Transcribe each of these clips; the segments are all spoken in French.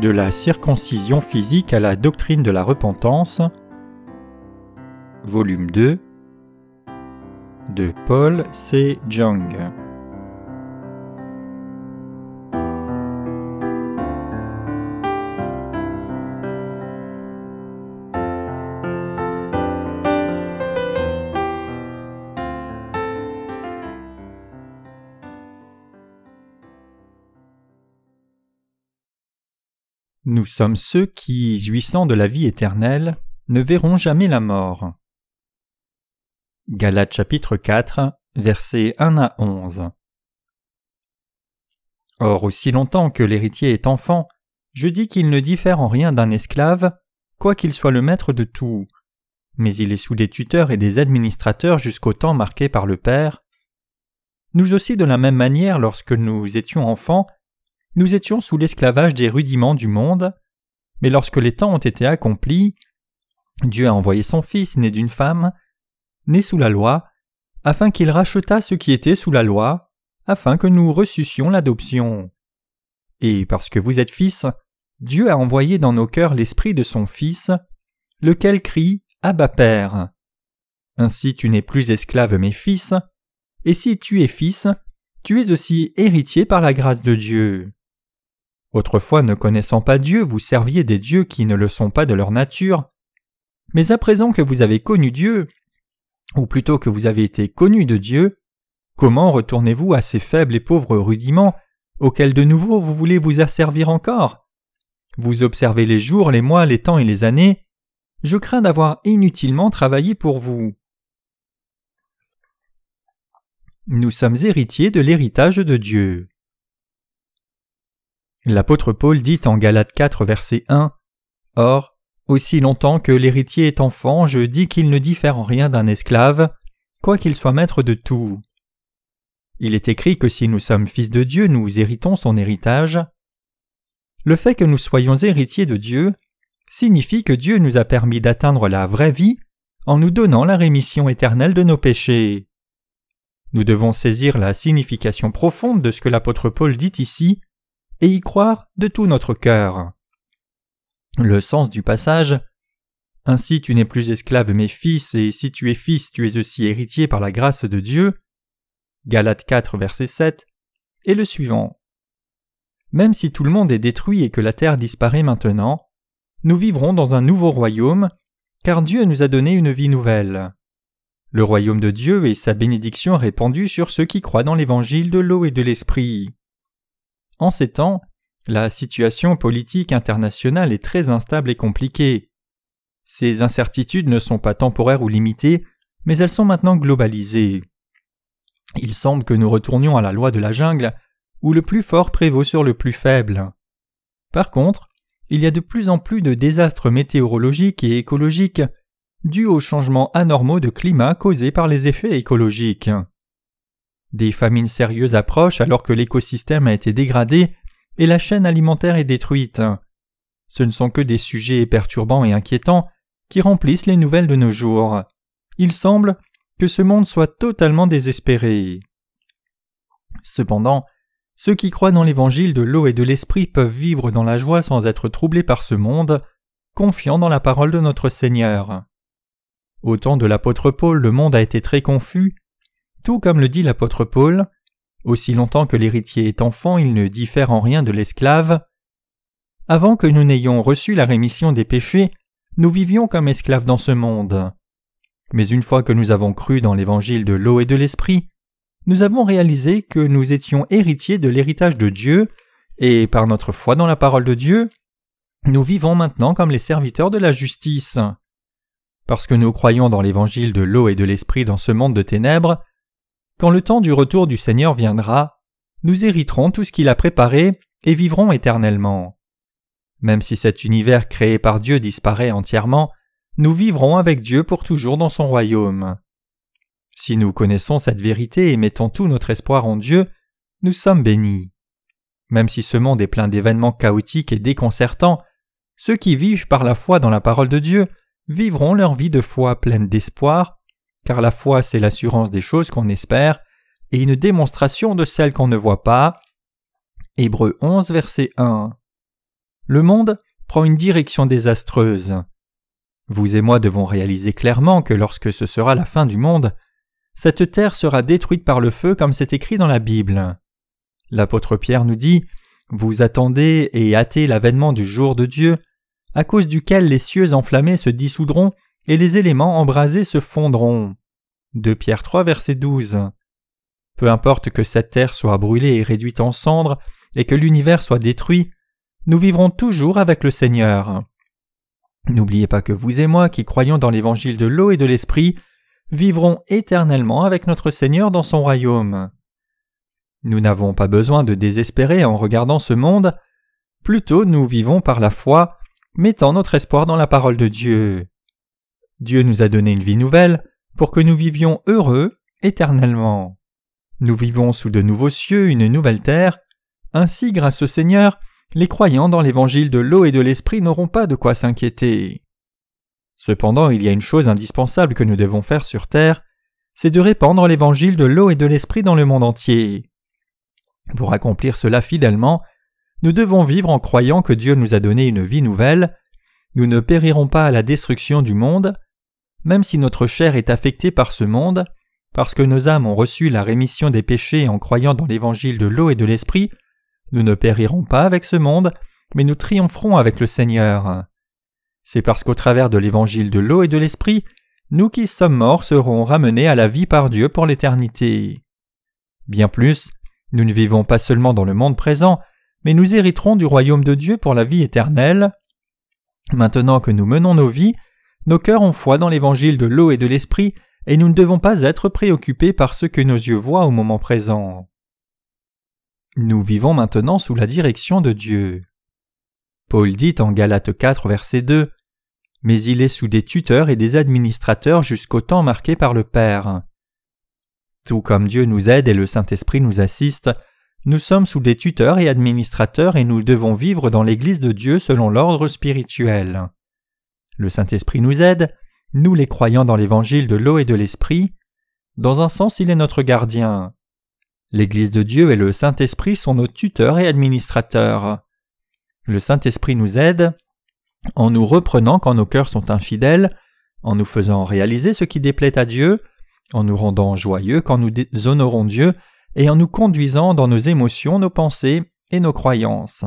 De la circoncision physique à la doctrine de la repentance, volume 2 de Paul C. Jung. Nous sommes ceux qui, jouissant de la vie éternelle, ne verront jamais la mort. Galates chapitre 4, versets 1 à 11. Or, aussi longtemps que l'héritier est enfant, je dis qu'il ne diffère en rien d'un esclave, quoiqu'il soit le maître de tout. Mais il est sous des tuteurs et des administrateurs jusqu'au temps marqué par le Père. Nous aussi, de la même manière, lorsque nous étions enfants, nous étions sous l'esclavage des rudiments du monde, mais lorsque les temps ont été accomplis, Dieu a envoyé son Fils né d'une femme, né sous la loi, afin qu'il rachetât ce qui était sous la loi, afin que nous reçussions l'adoption. Et parce que vous êtes fils, Dieu a envoyé dans nos cœurs l'esprit de son Fils, lequel crie Abba Père. Ainsi tu n'es plus esclave mais fils, et si tu es fils, tu es aussi héritier par la grâce de Dieu. Autrefois, ne connaissant pas Dieu, vous serviez des dieux qui ne le sont pas de leur nature. Mais à présent que vous avez connu Dieu, ou plutôt que vous avez été connu de Dieu, comment retournez-vous à ces faibles et pauvres rudiments auxquels de nouveau vous voulez vous asservir encore? Vous observez les jours, les mois, les temps et les années. Je crains d'avoir inutilement travaillé pour vous. Nous sommes héritiers de l'héritage de Dieu. L'apôtre Paul dit en Galates 4 verset 1 Or, aussi longtemps que l'héritier est enfant, je dis qu'il ne diffère en rien d'un esclave, quoiqu'il soit maître de tout. Il est écrit que si nous sommes fils de Dieu, nous héritons son héritage. Le fait que nous soyons héritiers de Dieu signifie que Dieu nous a permis d'atteindre la vraie vie en nous donnant la rémission éternelle de nos péchés. Nous devons saisir la signification profonde de ce que l'apôtre Paul dit ici et y croire de tout notre cœur. Le sens du passage Ainsi tu n'es plus esclave mais fils, et si tu es fils, tu es aussi héritier par la grâce de Dieu. Galates 4, verset 7, est le suivant. Même si tout le monde est détruit et que la terre disparaît maintenant, nous vivrons dans un nouveau royaume, car Dieu nous a donné une vie nouvelle. Le royaume de Dieu et sa bénédiction répandue sur ceux qui croient dans l'évangile de l'eau et de l'esprit. En ces temps, la situation politique internationale est très instable et compliquée. Ces incertitudes ne sont pas temporaires ou limitées, mais elles sont maintenant globalisées. Il semble que nous retournions à la loi de la jungle, où le plus fort prévaut sur le plus faible. Par contre, il y a de plus en plus de désastres météorologiques et écologiques dus aux changements anormaux de climat causés par les effets écologiques. Des famines sérieuses approchent alors que l'écosystème a été dégradé et la chaîne alimentaire est détruite. Ce ne sont que des sujets perturbants et inquiétants qui remplissent les nouvelles de nos jours. Il semble que ce monde soit totalement désespéré. Cependant, ceux qui croient dans l'évangile de l'eau et de l'esprit peuvent vivre dans la joie sans être troublés par ce monde, confiant dans la parole de notre Seigneur. Au temps de l'apôtre Paul, le monde a été très confus, comme le dit l'apôtre Paul, aussi longtemps que l'héritier est enfant, il ne diffère en rien de l'esclave. Avant que nous n'ayons reçu la rémission des péchés, nous vivions comme esclaves dans ce monde. Mais une fois que nous avons cru dans l'évangile de l'eau et de l'esprit, nous avons réalisé que nous étions héritiers de l'héritage de Dieu, et par notre foi dans la parole de Dieu, nous vivons maintenant comme les serviteurs de la justice. Parce que nous croyons dans l'évangile de l'eau et de l'esprit dans ce monde de ténèbres, quand le temps du retour du Seigneur viendra, nous hériterons tout ce qu'il a préparé et vivrons éternellement. Même si cet univers créé par Dieu disparaît entièrement, nous vivrons avec Dieu pour toujours dans son royaume. Si nous connaissons cette vérité et mettons tout notre espoir en Dieu, nous sommes bénis. Même si ce monde est plein d'événements chaotiques et déconcertants, ceux qui vivent par la foi dans la parole de Dieu vivront leur vie de foi pleine d'espoir car la foi c'est l'assurance des choses qu'on espère et une démonstration de celles qu'on ne voit pas. Hébreux 11 verset 1. le monde prend une direction désastreuse. Vous et moi devons réaliser clairement que lorsque ce sera la fin du monde, cette terre sera détruite par le feu comme c'est écrit dans la Bible. L'apôtre Pierre nous dit Vous attendez et hâtez l'avènement du jour de Dieu, à cause duquel les cieux enflammés se dissoudront et les éléments embrasés se fondront. 2 Pierre 3 verset 12. Peu importe que cette terre soit brûlée et réduite en cendres et que l'univers soit détruit, nous vivrons toujours avec le Seigneur. N'oubliez pas que vous et moi qui croyons dans l'évangile de l'eau et de l'esprit vivrons éternellement avec notre Seigneur dans son royaume. Nous n'avons pas besoin de désespérer en regardant ce monde, plutôt nous vivons par la foi, mettant notre espoir dans la parole de Dieu. Dieu nous a donné une vie nouvelle pour que nous vivions heureux éternellement. Nous vivons sous de nouveaux cieux, une nouvelle terre, ainsi grâce au Seigneur, les croyants dans l'évangile de l'eau et de l'esprit n'auront pas de quoi s'inquiéter. Cependant, il y a une chose indispensable que nous devons faire sur terre, c'est de répandre l'évangile de l'eau et de l'esprit dans le monde entier. Pour accomplir cela fidèlement, nous devons vivre en croyant que Dieu nous a donné une vie nouvelle, nous ne périrons pas à la destruction du monde, même si notre chair est affectée par ce monde, parce que nos âmes ont reçu la rémission des péchés en croyant dans l'évangile de l'eau et de l'esprit, nous ne périrons pas avec ce monde, mais nous triompherons avec le Seigneur. C'est parce qu'au travers de l'évangile de l'eau et de l'esprit, nous qui sommes morts serons ramenés à la vie par Dieu pour l'éternité. Bien plus, nous ne vivons pas seulement dans le monde présent, mais nous hériterons du royaume de Dieu pour la vie éternelle. Maintenant que nous menons nos vies, nos cœurs ont foi dans l'évangile de l'eau et de l'esprit, et nous ne devons pas être préoccupés par ce que nos yeux voient au moment présent. Nous vivons maintenant sous la direction de Dieu. Paul dit en Galates 4 verset 2 Mais il est sous des tuteurs et des administrateurs jusqu'au temps marqué par le Père. Tout comme Dieu nous aide et le Saint-Esprit nous assiste, nous sommes sous des tuteurs et administrateurs et nous devons vivre dans l'Église de Dieu selon l'ordre spirituel. Le Saint-Esprit nous aide, nous les croyants dans l'évangile de l'eau et de l'Esprit. Dans un sens, il est notre gardien. L'Église de Dieu et le Saint-Esprit sont nos tuteurs et administrateurs. Le Saint-Esprit nous aide en nous reprenant quand nos cœurs sont infidèles, en nous faisant réaliser ce qui déplaît à Dieu, en nous rendant joyeux quand nous honorons Dieu, et en nous conduisant dans nos émotions, nos pensées et nos croyances.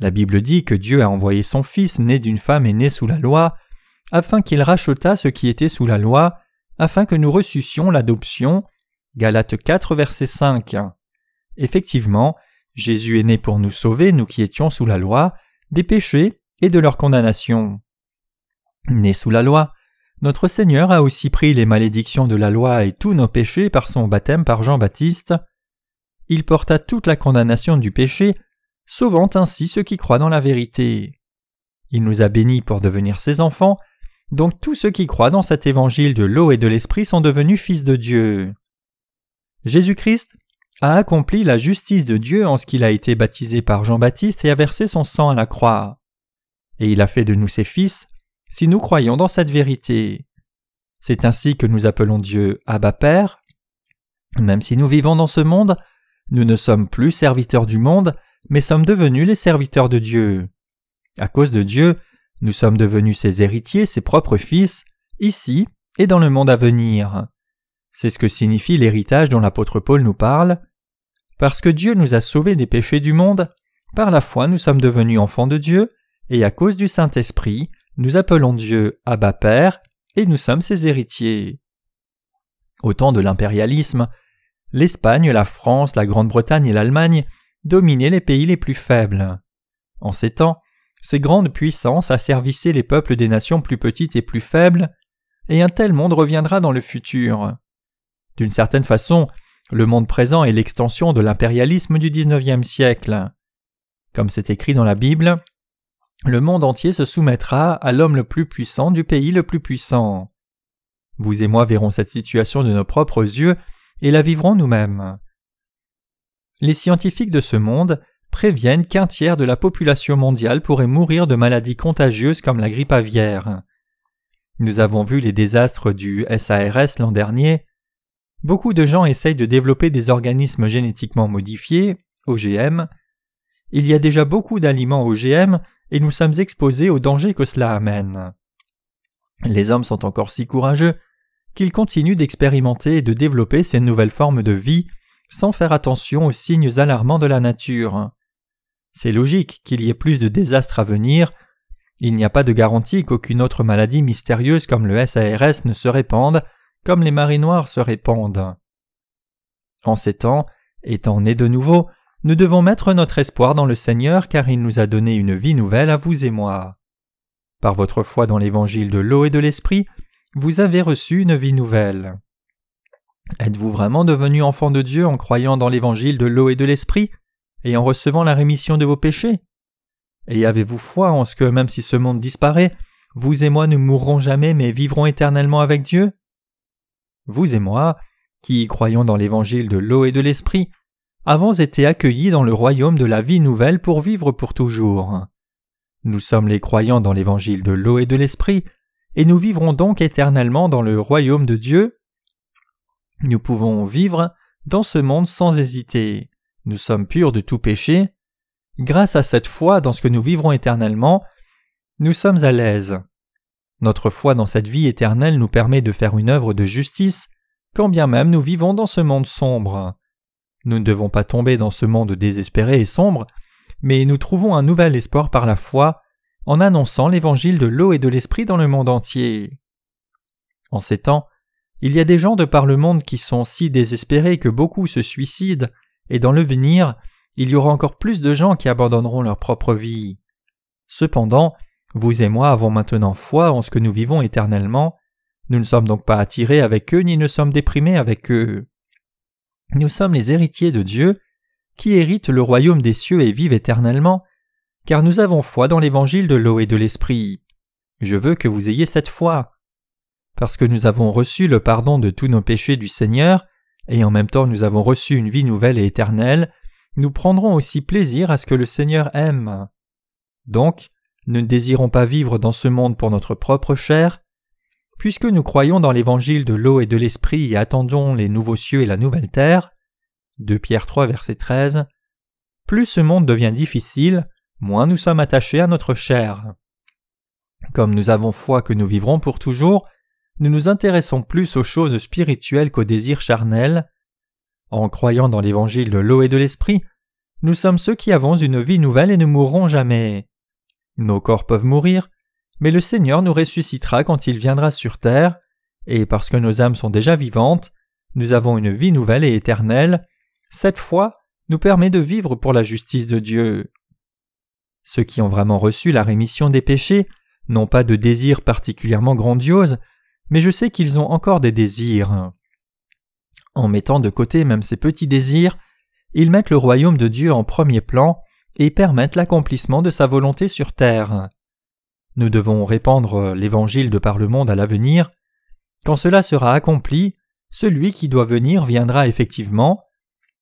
La Bible dit que Dieu a envoyé son Fils né d'une femme et né sous la loi, afin qu'il rachetât ce qui était sous la loi, afin que nous reçussions l'adoption, Galates 4, verset 5. Effectivement, Jésus est né pour nous sauver, nous qui étions sous la loi, des péchés et de leur condamnation. Né sous la loi, notre Seigneur a aussi pris les malédictions de la loi et tous nos péchés par son baptême par Jean-Baptiste. Il porta toute la condamnation du péché, sauvant ainsi ceux qui croient dans la vérité. Il nous a bénis pour devenir ses enfants, donc tous ceux qui croient dans cet évangile de l'eau et de l'esprit sont devenus fils de Dieu. Jésus-Christ a accompli la justice de Dieu en ce qu'il a été baptisé par Jean-Baptiste et a versé son sang à la croix. Et il a fait de nous ses fils si nous croyons dans cette vérité. C'est ainsi que nous appelons Dieu Abba Père. Même si nous vivons dans ce monde, nous ne sommes plus serviteurs du monde, mais sommes devenus les serviteurs de Dieu. À cause de Dieu, nous sommes devenus ses héritiers, ses propres fils, ici et dans le monde à venir. C'est ce que signifie l'héritage dont l'apôtre Paul nous parle. Parce que Dieu nous a sauvés des péchés du monde, par la foi nous sommes devenus enfants de Dieu, et à cause du Saint-Esprit, nous appelons Dieu Abba Père, et nous sommes ses héritiers. Au temps de l'impérialisme, l'Espagne, la France, la Grande-Bretagne et l'Allemagne dominaient les pays les plus faibles. En ces temps, ces grandes puissances asservissaient les peuples des nations plus petites et plus faibles, et un tel monde reviendra dans le futur. D'une certaine façon, le monde présent est l'extension de l'impérialisme du XIXe siècle. Comme c'est écrit dans la Bible, le monde entier se soumettra à l'homme le plus puissant du pays le plus puissant. Vous et moi verrons cette situation de nos propres yeux et la vivrons nous-mêmes. Les scientifiques de ce monde préviennent qu'un tiers de la population mondiale pourrait mourir de maladies contagieuses comme la grippe aviaire. Nous avons vu les désastres du SARS l'an dernier, Beaucoup de gens essayent de développer des organismes génétiquement modifiés, OGM, il y a déjà beaucoup d'aliments OGM et nous sommes exposés aux dangers que cela amène. Les hommes sont encore si courageux qu'ils continuent d'expérimenter et de développer ces nouvelles formes de vie sans faire attention aux signes alarmants de la nature. C'est logique qu'il y ait plus de désastres à venir. Il n'y a pas de garantie qu'aucune autre maladie mystérieuse comme le SARS ne se répande, comme les marées noires se répandent. En ces temps, étant nés de nouveau, nous devons mettre notre espoir dans le Seigneur car il nous a donné une vie nouvelle à vous et moi. Par votre foi dans l'évangile de l'eau et de l'esprit, vous avez reçu une vie nouvelle. Êtes-vous vraiment devenu enfant de Dieu en croyant dans l'évangile de l'eau et de l'esprit, et en recevant la rémission de vos péchés? Et avez-vous foi en ce que même si ce monde disparaît, vous et moi ne mourrons jamais mais vivrons éternellement avec Dieu? Vous et moi, qui croyons dans l'évangile de l'eau et de l'esprit, avons été accueillis dans le royaume de la vie nouvelle pour vivre pour toujours. Nous sommes les croyants dans l'évangile de l'eau et de l'esprit, et nous vivrons donc éternellement dans le royaume de Dieu. Nous pouvons vivre dans ce monde sans hésiter. Nous sommes purs de tout péché. Grâce à cette foi dans ce que nous vivrons éternellement, nous sommes à l'aise. Notre foi dans cette vie éternelle nous permet de faire une œuvre de justice, quand bien même nous vivons dans ce monde sombre. Nous ne devons pas tomber dans ce monde désespéré et sombre, mais nous trouvons un nouvel espoir par la foi en annonçant l'évangile de l'eau et de l'esprit dans le monde entier. En ces temps, il y a des gens de par le monde qui sont si désespérés que beaucoup se suicident, et dans le venir, il y aura encore plus de gens qui abandonneront leur propre vie. Cependant, vous et moi avons maintenant foi en ce que nous vivons éternellement, nous ne sommes donc pas attirés avec eux ni ne sommes déprimés avec eux. Nous sommes les héritiers de Dieu, qui héritent le royaume des cieux et vivent éternellement, car nous avons foi dans l'évangile de l'eau et de l'esprit. Je veux que vous ayez cette foi. Parce que nous avons reçu le pardon de tous nos péchés du Seigneur, et en même temps nous avons reçu une vie nouvelle et éternelle, nous prendrons aussi plaisir à ce que le Seigneur aime. Donc, nous ne désirons pas vivre dans ce monde pour notre propre chair. Puisque nous croyons dans l'évangile de l'eau et de l'esprit et attendons les nouveaux cieux et la nouvelle terre, 2 Pierre 3 verset 13, plus ce monde devient difficile, moins nous sommes attachés à notre chair. Comme nous avons foi que nous vivrons pour toujours, nous nous intéressons plus aux choses spirituelles qu'aux désirs charnels. En croyant dans l'évangile de l'eau et de l'esprit, nous sommes ceux qui avons une vie nouvelle et ne mourrons jamais. Nos corps peuvent mourir, mais le Seigneur nous ressuscitera quand il viendra sur terre, et parce que nos âmes sont déjà vivantes, nous avons une vie nouvelle et éternelle, cette foi nous permet de vivre pour la justice de Dieu. Ceux qui ont vraiment reçu la rémission des péchés n'ont pas de désirs particulièrement grandioses, mais je sais qu'ils ont encore des désirs. En mettant de côté même ces petits désirs, ils mettent le royaume de Dieu en premier plan et permettent l'accomplissement de sa volonté sur terre. Nous devons répandre l'évangile de par le monde à l'avenir. Quand cela sera accompli, celui qui doit venir viendra effectivement.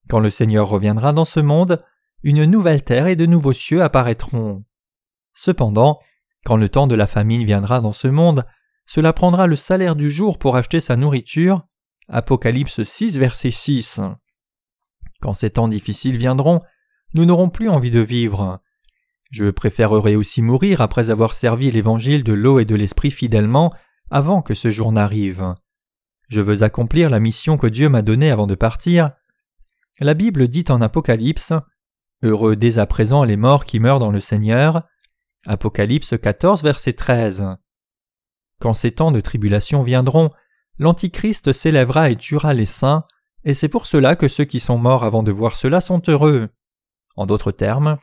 Quand le Seigneur reviendra dans ce monde, une nouvelle terre et de nouveaux cieux apparaîtront. Cependant, quand le temps de la famine viendra dans ce monde, cela prendra le salaire du jour pour acheter sa nourriture. Apocalypse 6, verset 6. Quand ces temps difficiles viendront, nous n'aurons plus envie de vivre. Je préférerais aussi mourir après avoir servi l'évangile de l'eau et de l'esprit fidèlement avant que ce jour n'arrive. Je veux accomplir la mission que Dieu m'a donnée avant de partir. La Bible dit en Apocalypse Heureux dès à présent les morts qui meurent dans le Seigneur. Apocalypse 14, verset 13. Quand ces temps de tribulation viendront, l'Antichrist s'élèvera et tuera les saints, et c'est pour cela que ceux qui sont morts avant de voir cela sont heureux. En d'autres termes,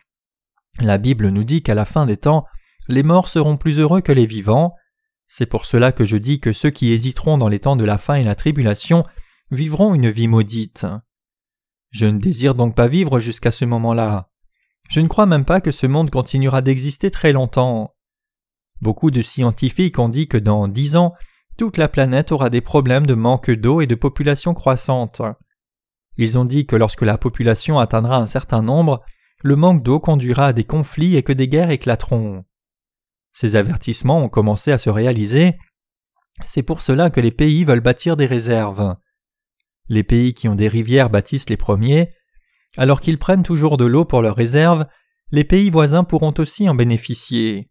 la Bible nous dit qu'à la fin des temps, les morts seront plus heureux que les vivants. C'est pour cela que je dis que ceux qui hésiteront dans les temps de la fin et la tribulation vivront une vie maudite. Je ne désire donc pas vivre jusqu'à ce moment-là. Je ne crois même pas que ce monde continuera d'exister très longtemps. Beaucoup de scientifiques ont dit que dans dix ans, toute la planète aura des problèmes de manque d'eau et de population croissante. Ils ont dit que lorsque la population atteindra un certain nombre, le manque d'eau conduira à des conflits et que des guerres éclateront. Ces avertissements ont commencé à se réaliser. C'est pour cela que les pays veulent bâtir des réserves. Les pays qui ont des rivières bâtissent les premiers. Alors qu'ils prennent toujours de l'eau pour leurs réserves, les pays voisins pourront aussi en bénéficier.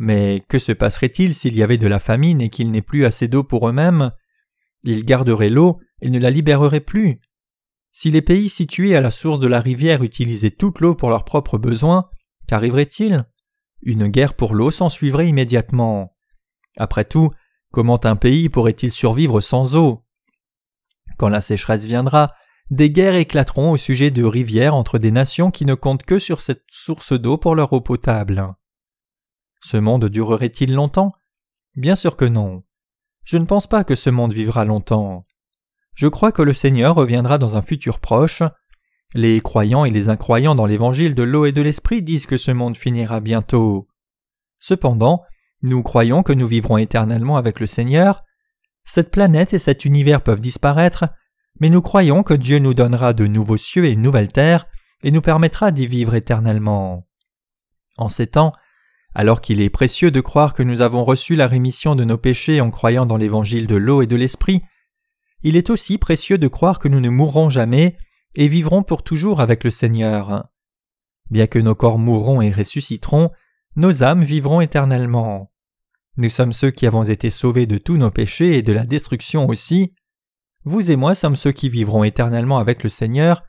Mais que se passerait-il s'il y avait de la famine et qu'il n'ait plus assez d'eau pour eux-mêmes? Ils garderaient l'eau et ne la libéreraient plus. Si les pays situés à la source de la rivière utilisaient toute l'eau pour leurs propres besoins, qu'arriverait-il Une guerre pour l'eau s'ensuivrait immédiatement. Après tout, comment un pays pourrait-il survivre sans eau? Quand la sécheresse viendra, des guerres éclateront au sujet de rivières entre des nations qui ne comptent que sur cette source d'eau pour leur eau potable. Ce monde durerait-il longtemps? Bien sûr que non. Je ne pense pas que ce monde vivra longtemps. Je crois que le Seigneur reviendra dans un futur proche. Les croyants et les incroyants dans l'évangile de l'eau et de l'esprit disent que ce monde finira bientôt. Cependant, nous croyons que nous vivrons éternellement avec le Seigneur. Cette planète et cet univers peuvent disparaître, mais nous croyons que Dieu nous donnera de nouveaux cieux et une nouvelle terre, et nous permettra d'y vivre éternellement. En ces temps, alors qu'il est précieux de croire que nous avons reçu la rémission de nos péchés en croyant dans l'évangile de l'eau et de l'esprit, il est aussi précieux de croire que nous ne mourrons jamais et vivrons pour toujours avec le Seigneur. Bien que nos corps mourront et ressusciteront, nos âmes vivront éternellement. Nous sommes ceux qui avons été sauvés de tous nos péchés et de la destruction aussi. Vous et moi sommes ceux qui vivront éternellement avec le Seigneur.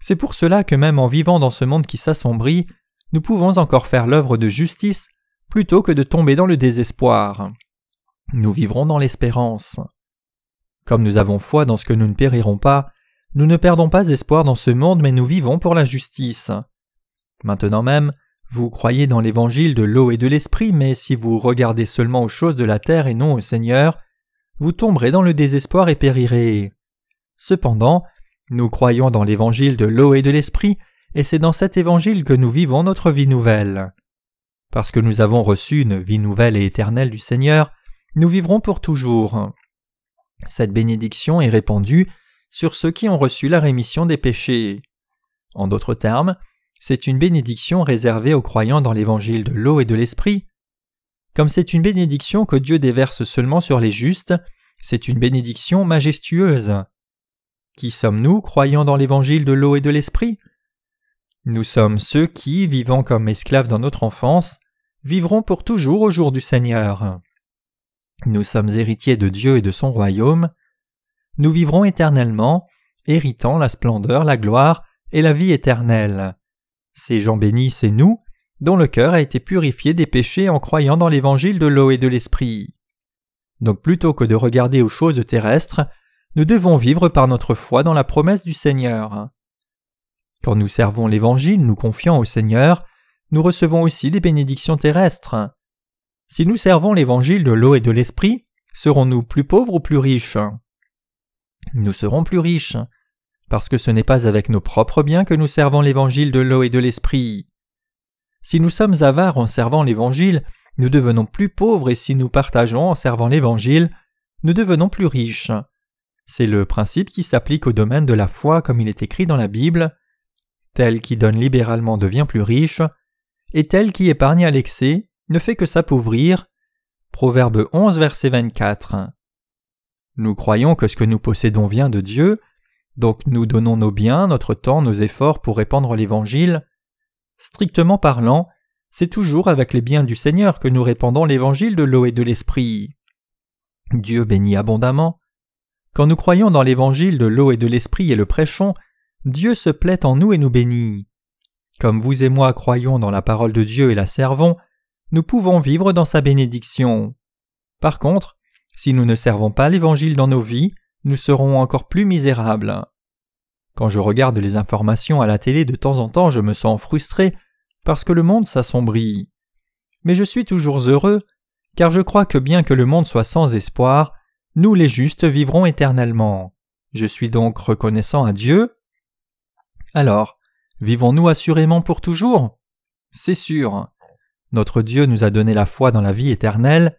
C'est pour cela que même en vivant dans ce monde qui s'assombrit, nous pouvons encore faire l'œuvre de justice plutôt que de tomber dans le désespoir. Nous vivrons dans l'espérance. Comme nous avons foi dans ce que nous ne périrons pas, nous ne perdons pas espoir dans ce monde mais nous vivons pour la justice. Maintenant même, vous croyez dans l'évangile de l'eau et de l'esprit, mais si vous regardez seulement aux choses de la terre et non au Seigneur, vous tomberez dans le désespoir et périrez. Cependant, nous croyons dans l'évangile de l'eau et de l'esprit, et c'est dans cet évangile que nous vivons notre vie nouvelle. Parce que nous avons reçu une vie nouvelle et éternelle du Seigneur, nous vivrons pour toujours. Cette bénédiction est répandue sur ceux qui ont reçu la rémission des péchés. En d'autres termes, c'est une bénédiction réservée aux croyants dans l'évangile de l'eau et de l'esprit, comme c'est une bénédiction que Dieu déverse seulement sur les justes, c'est une bénédiction majestueuse. Qui sommes-nous, croyant dans l'évangile de l'eau et de l'esprit? Nous sommes ceux qui, vivant comme esclaves dans notre enfance, vivront pour toujours au jour du Seigneur. Nous sommes héritiers de Dieu et de son royaume. Nous vivrons éternellement, héritant la splendeur, la gloire et la vie éternelle. Ces gens bénis, c'est nous, dont le cœur a été purifié des péchés en croyant dans l'évangile de l'eau et de l'esprit. Donc plutôt que de regarder aux choses terrestres, nous devons vivre par notre foi dans la promesse du Seigneur. Quand nous servons l'Évangile, nous confiant au Seigneur, nous recevons aussi des bénédictions terrestres. Si nous servons l'Évangile de l'eau et de l'Esprit, serons-nous plus pauvres ou plus riches? Nous serons plus riches, parce que ce n'est pas avec nos propres biens que nous servons l'Évangile de l'eau et de l'Esprit. Si nous sommes avares en servant l'Évangile, nous devenons plus pauvres et si nous partageons en servant l'Évangile, nous devenons plus riches. C'est le principe qui s'applique au domaine de la foi comme il est écrit dans la Bible. Tel qui donne libéralement devient plus riche, et tel qui épargne à l'excès ne fait que s'appauvrir. Proverbe 11, verset 24. Nous croyons que ce que nous possédons vient de Dieu, donc nous donnons nos biens, notre temps, nos efforts pour répandre l'Évangile. Strictement parlant, c'est toujours avec les biens du Seigneur que nous répandons l'évangile de l'eau et de l'esprit. Dieu bénit abondamment. Quand nous croyons dans l'évangile de l'eau et de l'esprit et le prêchons, Dieu se plaît en nous et nous bénit. Comme vous et moi croyons dans la parole de Dieu et la servons, nous pouvons vivre dans sa bénédiction. Par contre, si nous ne servons pas l'évangile dans nos vies, nous serons encore plus misérables. Quand je regarde les informations à la télé de temps en temps, je me sens frustré parce que le monde s'assombrit. Mais je suis toujours heureux, car je crois que bien que le monde soit sans espoir, nous les justes vivrons éternellement. Je suis donc reconnaissant à Dieu. Alors, vivons-nous assurément pour toujours? C'est sûr. Notre Dieu nous a donné la foi dans la vie éternelle.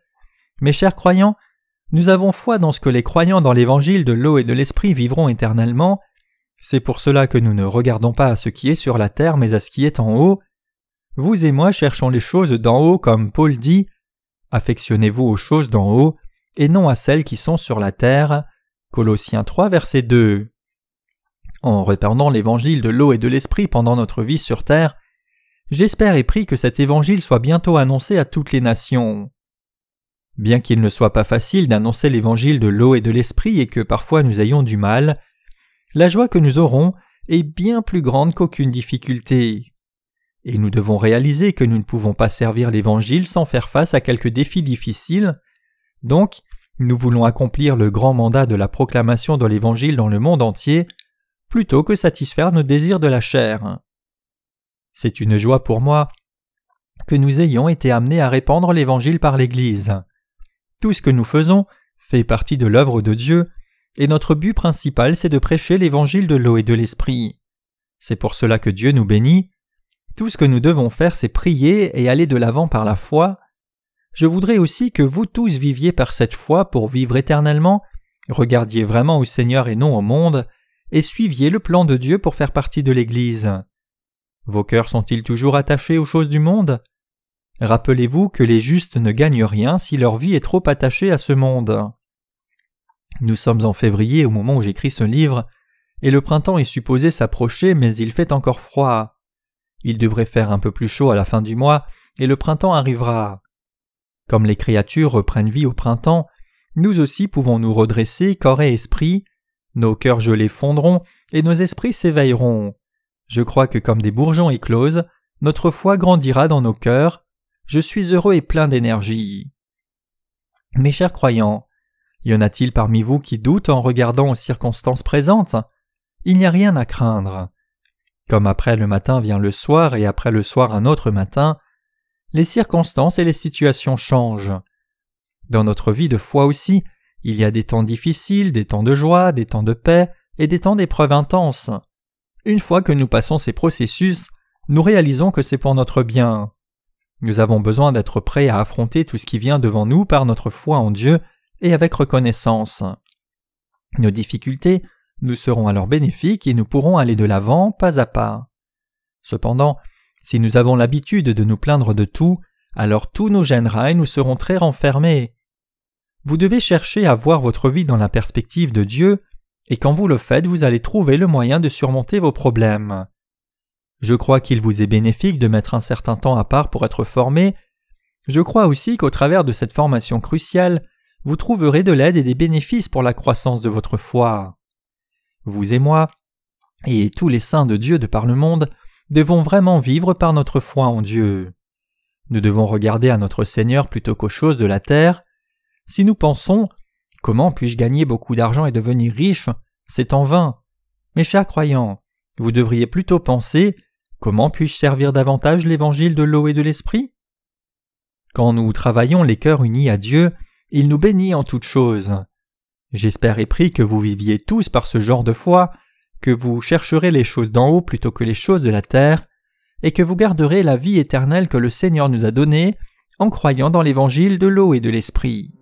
Mes chers croyants, nous avons foi dans ce que les croyants dans l'évangile de l'eau et de l'esprit vivront éternellement, c'est pour cela que nous ne regardons pas à ce qui est sur la terre, mais à ce qui est en haut. Vous et moi cherchons les choses d'en haut, comme Paul dit. Affectionnez-vous aux choses d'en haut, et non à celles qui sont sur la terre. Colossiens 3, verset 2. En répandant l'évangile de l'eau et de l'esprit pendant notre vie sur terre, j'espère et prie que cet évangile soit bientôt annoncé à toutes les nations. Bien qu'il ne soit pas facile d'annoncer l'évangile de l'eau et de l'esprit et que parfois nous ayons du mal, la joie que nous aurons est bien plus grande qu'aucune difficulté. Et nous devons réaliser que nous ne pouvons pas servir l'Évangile sans faire face à quelques défis difficiles. Donc, nous voulons accomplir le grand mandat de la proclamation de l'Évangile dans le monde entier, plutôt que satisfaire nos désirs de la chair. C'est une joie pour moi que nous ayons été amenés à répandre l'Évangile par l'Église. Tout ce que nous faisons fait partie de l'œuvre de Dieu, et notre but principal c'est de prêcher l'Évangile de l'eau et de l'Esprit. C'est pour cela que Dieu nous bénit, tout ce que nous devons faire, c'est prier et aller de l'avant par la foi. Je voudrais aussi que vous tous viviez par cette foi pour vivre éternellement, regardiez vraiment au Seigneur et non au monde, et suiviez le plan de Dieu pour faire partie de l'Église. Vos cœurs sont-ils toujours attachés aux choses du monde? Rappelez-vous que les justes ne gagnent rien si leur vie est trop attachée à ce monde. Nous sommes en février au moment où j'écris ce livre, et le printemps est supposé s'approcher mais il fait encore froid. Il devrait faire un peu plus chaud à la fin du mois, et le printemps arrivera. Comme les créatures reprennent vie au printemps, nous aussi pouvons nous redresser corps et esprit, nos cœurs gelés fondront, et nos esprits s'éveilleront. Je crois que comme des bourgeons écloses, notre foi grandira dans nos cœurs. Je suis heureux et plein d'énergie. Mes chers croyants, y en a-t-il parmi vous qui doutent en regardant aux circonstances présentes? Il n'y a rien à craindre. Comme après le matin vient le soir et après le soir un autre matin, les circonstances et les situations changent. Dans notre vie de foi aussi, il y a des temps difficiles, des temps de joie, des temps de paix et des temps d'épreuves intenses. Une fois que nous passons ces processus, nous réalisons que c'est pour notre bien. Nous avons besoin d'être prêts à affronter tout ce qui vient devant nous par notre foi en Dieu et avec reconnaissance. Nos difficultés nous serons alors bénéfiques et nous pourrons aller de l'avant pas à pas. Cependant, si nous avons l'habitude de nous plaindre de tout, alors tous nos gênera nous serons très renfermés. Vous devez chercher à voir votre vie dans la perspective de Dieu, et quand vous le faites, vous allez trouver le moyen de surmonter vos problèmes. Je crois qu'il vous est bénéfique de mettre un certain temps à part pour être formé. Je crois aussi qu'au travers de cette formation cruciale, vous trouverez de l'aide et des bénéfices pour la croissance de votre foi. Vous et moi, et tous les saints de Dieu de par le monde, devons vraiment vivre par notre foi en Dieu. Nous devons regarder à notre Seigneur plutôt qu'aux choses de la terre. Si nous pensons Comment puis-je gagner beaucoup d'argent et devenir riche? C'est en vain. Mes chers croyants, vous devriez plutôt penser Comment puis-je servir davantage l'évangile de l'eau et de l'esprit? Quand nous travaillons les cœurs unis à Dieu, il nous bénit en toutes choses. J'espère et prie que vous viviez tous par ce genre de foi, que vous chercherez les choses d'en haut plutôt que les choses de la terre, et que vous garderez la vie éternelle que le Seigneur nous a donnée en croyant dans l'évangile de l'eau et de l'esprit.